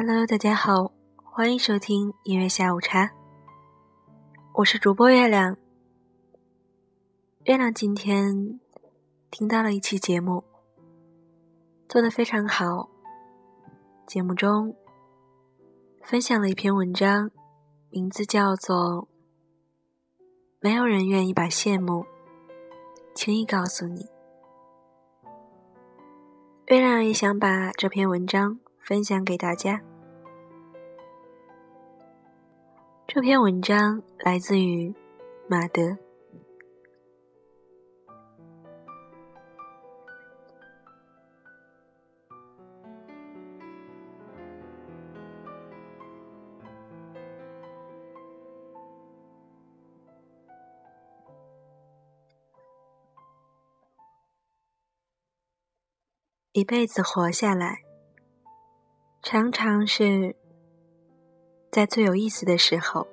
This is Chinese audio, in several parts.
Hello，大家好，欢迎收听音乐下午茶。我是主播月亮。月亮今天听到了一期节目，做的非常好。节目中分享了一篇文章，名字叫做《没有人愿意把羡慕轻易告诉你》。月亮也想把这篇文章分享给大家。这篇文章来自于马德。一辈子活下来，常常是在最有意思的时候，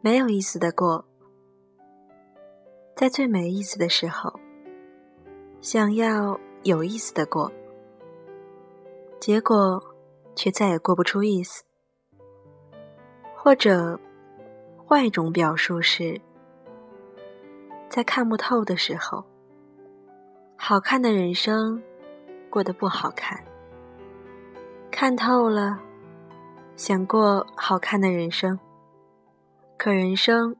没有意思的过；在最没意思的时候，想要有意思的过，结果却再也过不出意思。或者换一种表述是，在看不透的时候，好看的人生。过得不好看，看透了，想过好看的人生，可人生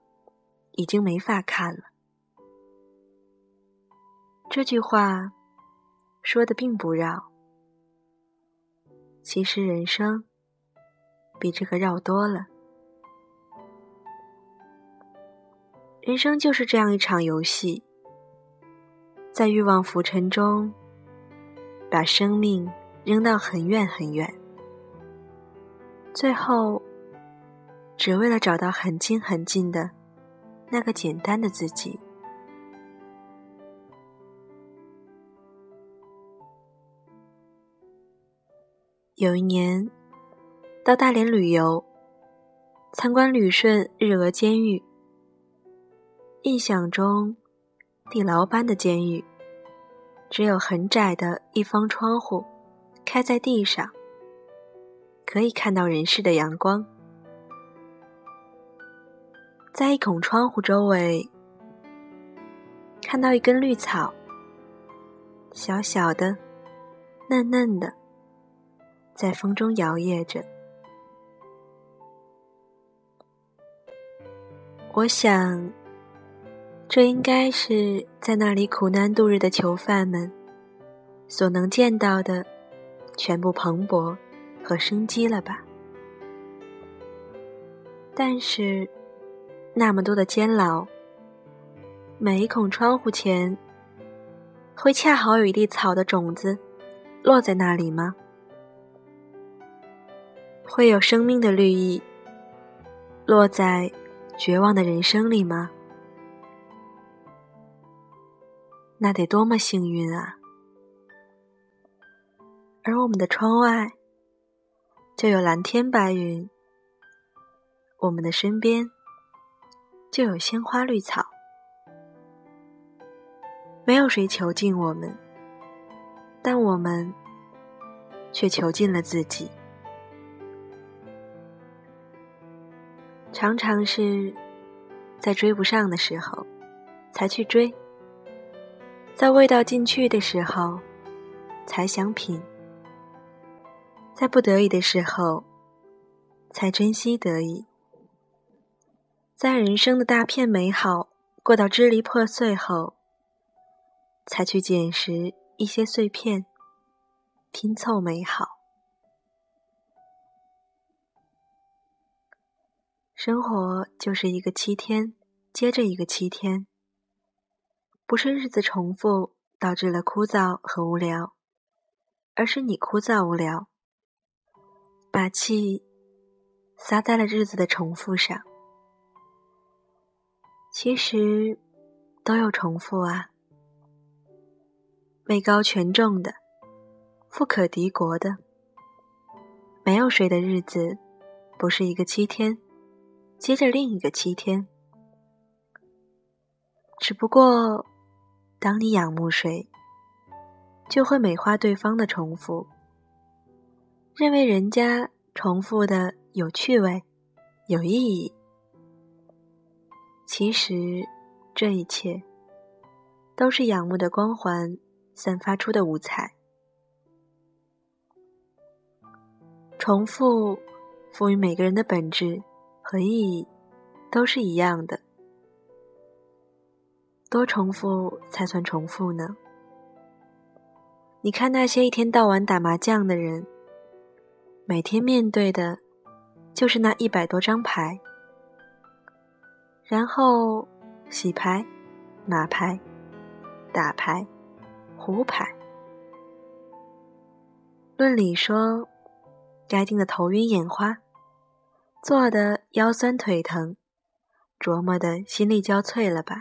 已经没法看了。这句话说的并不绕，其实人生比这个绕多了。人生就是这样一场游戏，在欲望浮沉中。把生命扔到很远很远，最后，只为了找到很近很近的那个简单的自己。有一年，到大连旅游，参观旅顺日俄监狱，印象中地牢般的监狱。只有很窄的一方窗户，开在地上，可以看到人世的阳光。在一孔窗户周围，看到一根绿草，小小的、嫩嫩的，在风中摇曳着。我想。这应该是在那里苦难度日的囚犯们所能见到的全部蓬勃和生机了吧？但是，那么多的监牢，每一孔窗户前，会恰好有一粒草的种子落在那里吗？会有生命的绿意落在绝望的人生里吗？那得多么幸运啊！而我们的窗外就有蓝天白云，我们的身边就有鲜花绿草，没有谁囚禁我们，但我们却囚禁了自己。常常是在追不上的时候才去追。在味道进去的时候，才想品；在不得已的时候，才珍惜得意；在人生的大片美好过到支离破碎后，才去捡拾一些碎片，拼凑美好。生活就是一个七天接着一个七天。不是日子重复导致了枯燥和无聊，而是你枯燥无聊，把气撒在了日子的重复上。其实都有重复啊，位高权重的，富可敌国的，没有谁的日子不是一个七天接着另一个七天，只不过。当你仰慕谁，就会美化对方的重复；认为人家重复的有趣味、有意义。其实，这一切都是仰慕的光环散发出的五彩。重复赋予每个人的本质和意义都是一样的。多重复才算重复呢？你看那些一天到晚打麻将的人，每天面对的，就是那一百多张牌，然后洗牌、码牌、打牌、胡牌。论理说，该定的头晕眼花，坐的腰酸腿疼，琢磨的心力交瘁了吧？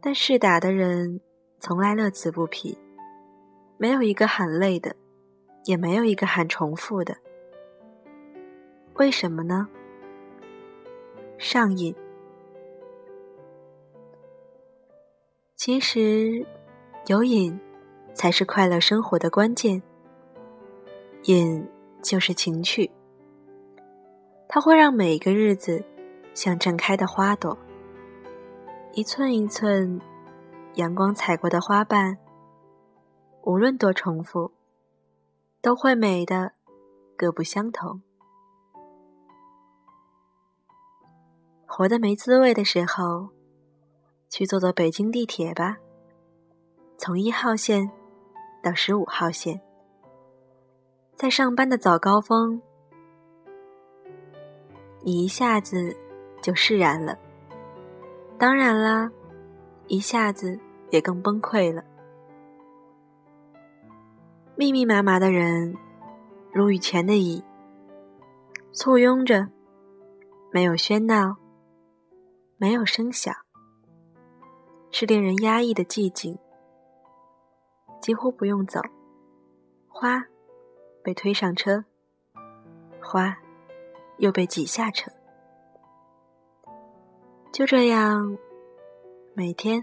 但试打的人。从来乐此不疲，没有一个喊累的，也没有一个喊重复的。为什么呢？上瘾。其实，有瘾才是快乐生活的关键。瘾就是情趣，它会让每一个日子像绽开的花朵，一寸一寸。阳光踩过的花瓣，无论多重复，都会美的各不相同。活得没滋味的时候，去坐坐北京地铁吧。从一号线到十五号线，在上班的早高峰，你一下子就释然了。当然啦。一下子也更崩溃了。密密麻麻的人，如雨前的蚁，簇拥着，没有喧闹，没有声响，是令人压抑的寂静。几乎不用走，花被推上车，花又被挤下车，就这样。每天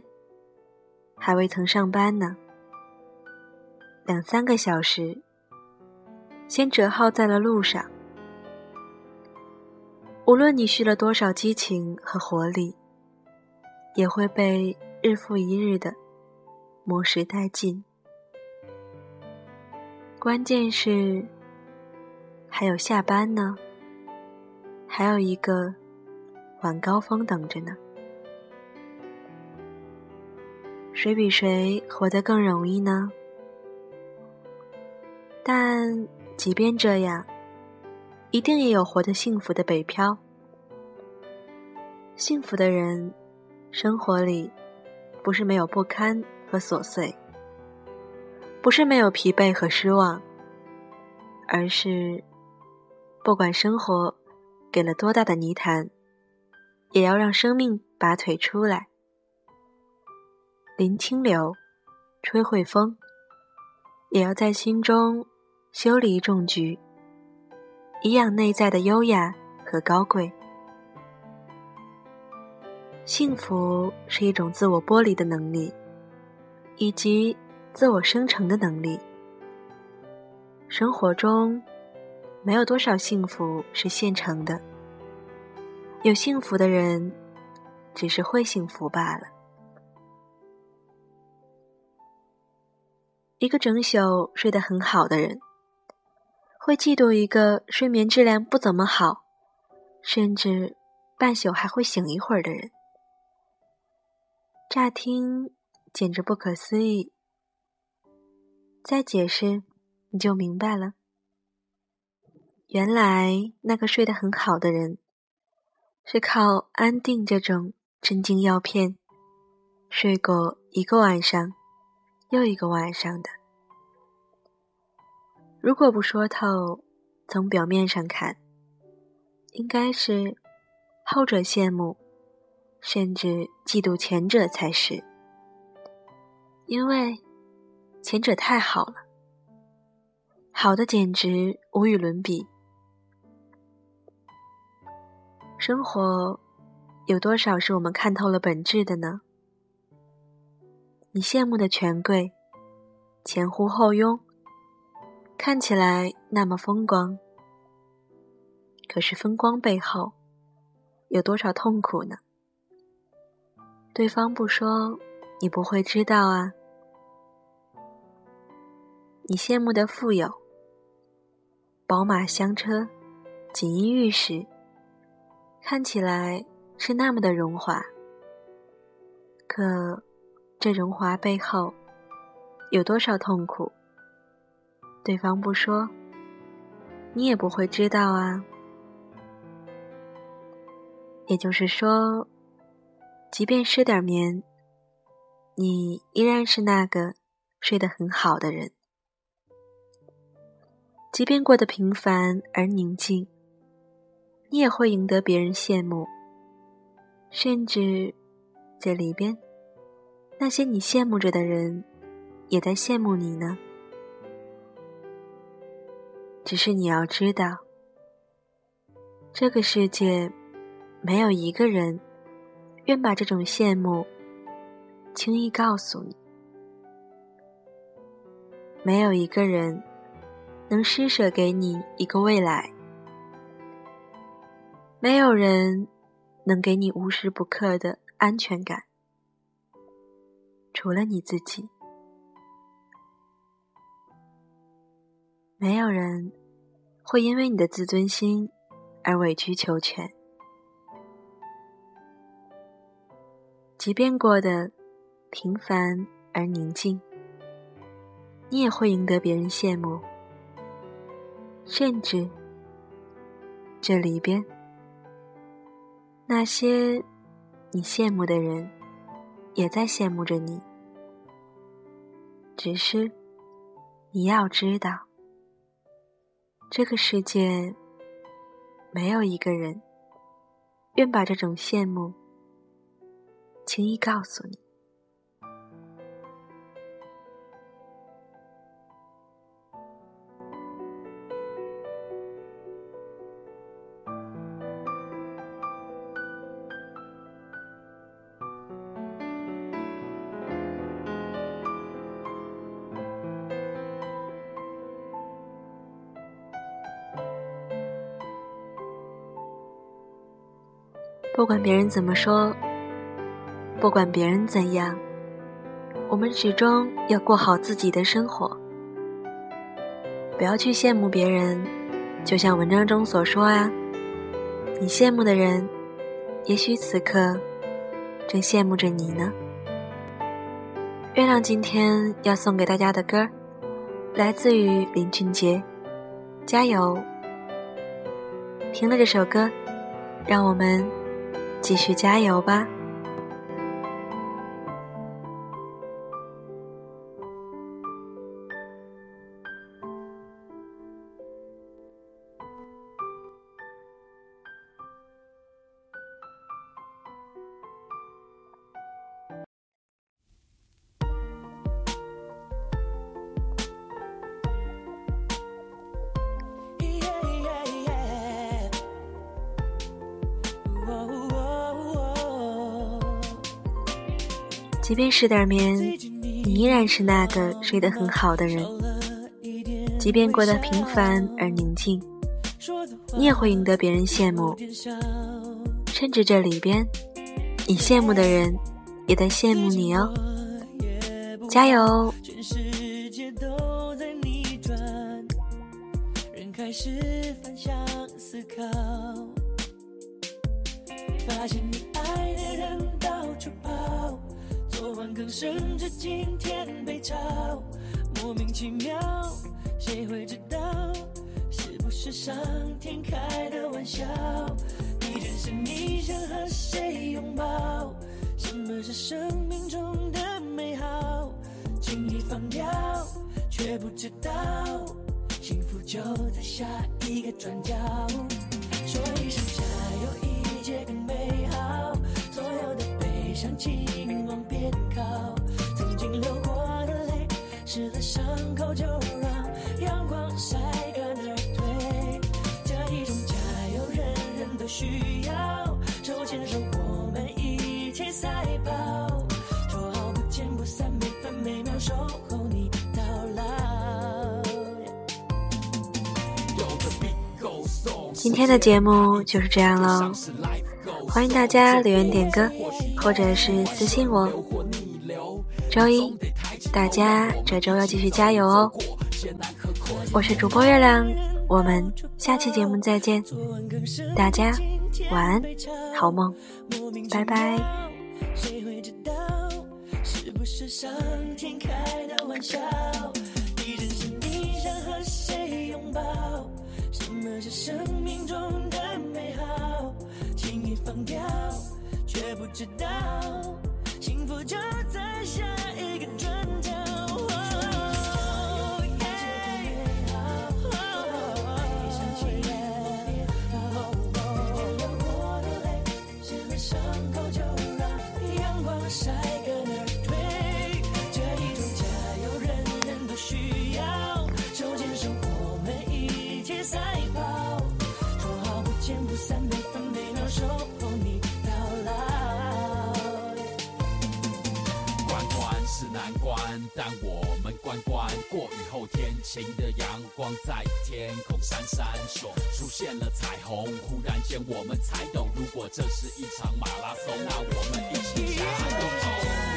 还未曾上班呢，两三个小时，先折耗在了路上。无论你蓄了多少激情和活力，也会被日复一日的磨蚀殆尽。关键是还有下班呢，还有一个晚高峰等着呢。谁比谁活得更容易呢？但即便这样，一定也有活得幸福的北漂。幸福的人，生活里不是没有不堪和琐碎，不是没有疲惫和失望，而是不管生活给了多大的泥潭，也要让生命拔腿出来。林清流，吹会风，也要在心中修理种菊，以养内在的优雅和高贵。幸福是一种自我剥离的能力，以及自我生成的能力。生活中，没有多少幸福是现成的，有幸福的人，只是会幸福罢了。一个整宿睡得很好的人，会嫉妒一个睡眠质量不怎么好，甚至半宿还会醒一会儿的人。乍听简直不可思议，再解释你就明白了。原来那个睡得很好的人，是靠安定这种镇静药片，睡过一个晚上。又一个晚上的，如果不说透，从表面上看，应该是后者羡慕，甚至嫉妒前者才是，因为前者太好了，好的简直无与伦比。生活有多少是我们看透了本质的呢？你羡慕的权贵，前呼后拥，看起来那么风光，可是风光背后有多少痛苦呢？对方不说，你不会知道啊。你羡慕的富有，宝马香车，锦衣玉食，看起来是那么的荣华，可这荣华背后有多少痛苦？对方不说，你也不会知道啊。也就是说，即便失点眠，你依然是那个睡得很好的人。即便过得平凡而宁静，你也会赢得别人羡慕，甚至这里边那些你羡慕着的人，也在羡慕你呢。只是你要知道，这个世界没有一个人愿把这种羡慕轻易告诉你，没有一个人。能施舍给你一个未来，没有人能给你无时不刻的安全感，除了你自己。没有人会因为你的自尊心而委曲求全，即便过得平凡而宁静，你也会赢得别人羡慕。甚至，这里边那些你羡慕的人，也在羡慕着你。只是你要知道，这个世界没有一个人愿把这种羡慕轻易告诉你。不管别人怎么说，不管别人怎样，我们始终要过好自己的生活。不要去羡慕别人，就像文章中所说呀，你羡慕的人，也许此刻正羡慕着你呢。月亮今天要送给大家的歌，来自于林俊杰，加油！听了这首歌，让我们。继续加油吧。即便失点眠，你依然是那个睡得很好的人。即便过得平凡而宁静，你也会赢得别人羡慕。甚至这里边，你羡慕的人也在羡慕你哦。加油！开始反向思考发现你爱的人到处跑。昨晚更甚至今天被嘲，莫名其妙，谁会知道？是不是上天开的玩笑？你真是你想和谁拥抱？什么是生命中的美好？轻易放掉，却不知道，幸福就在下一个转角。说一声加油，一切更，的悲伤请往边靠。曾经流过的泪，湿了伤口就让阳光晒干而退。这一种加油，人人都需要。手牵手，我们一起赛跑，说好不见不散，每分每秒守候你到老。今天的节目就是这样喽，欢迎大家留言点歌，或者是私信我。周一，大家这周要继续加油哦！我是主播月亮，我们下期节目再见，大家晚安，好梦，拜拜。什么是生命中的美好？轻易放掉，也不知道幸福就在下一个转但我们关关过雨后天晴的阳光在天空闪闪烁出现了彩虹忽然间我们才懂如果这是一场马拉松那我们一起加油。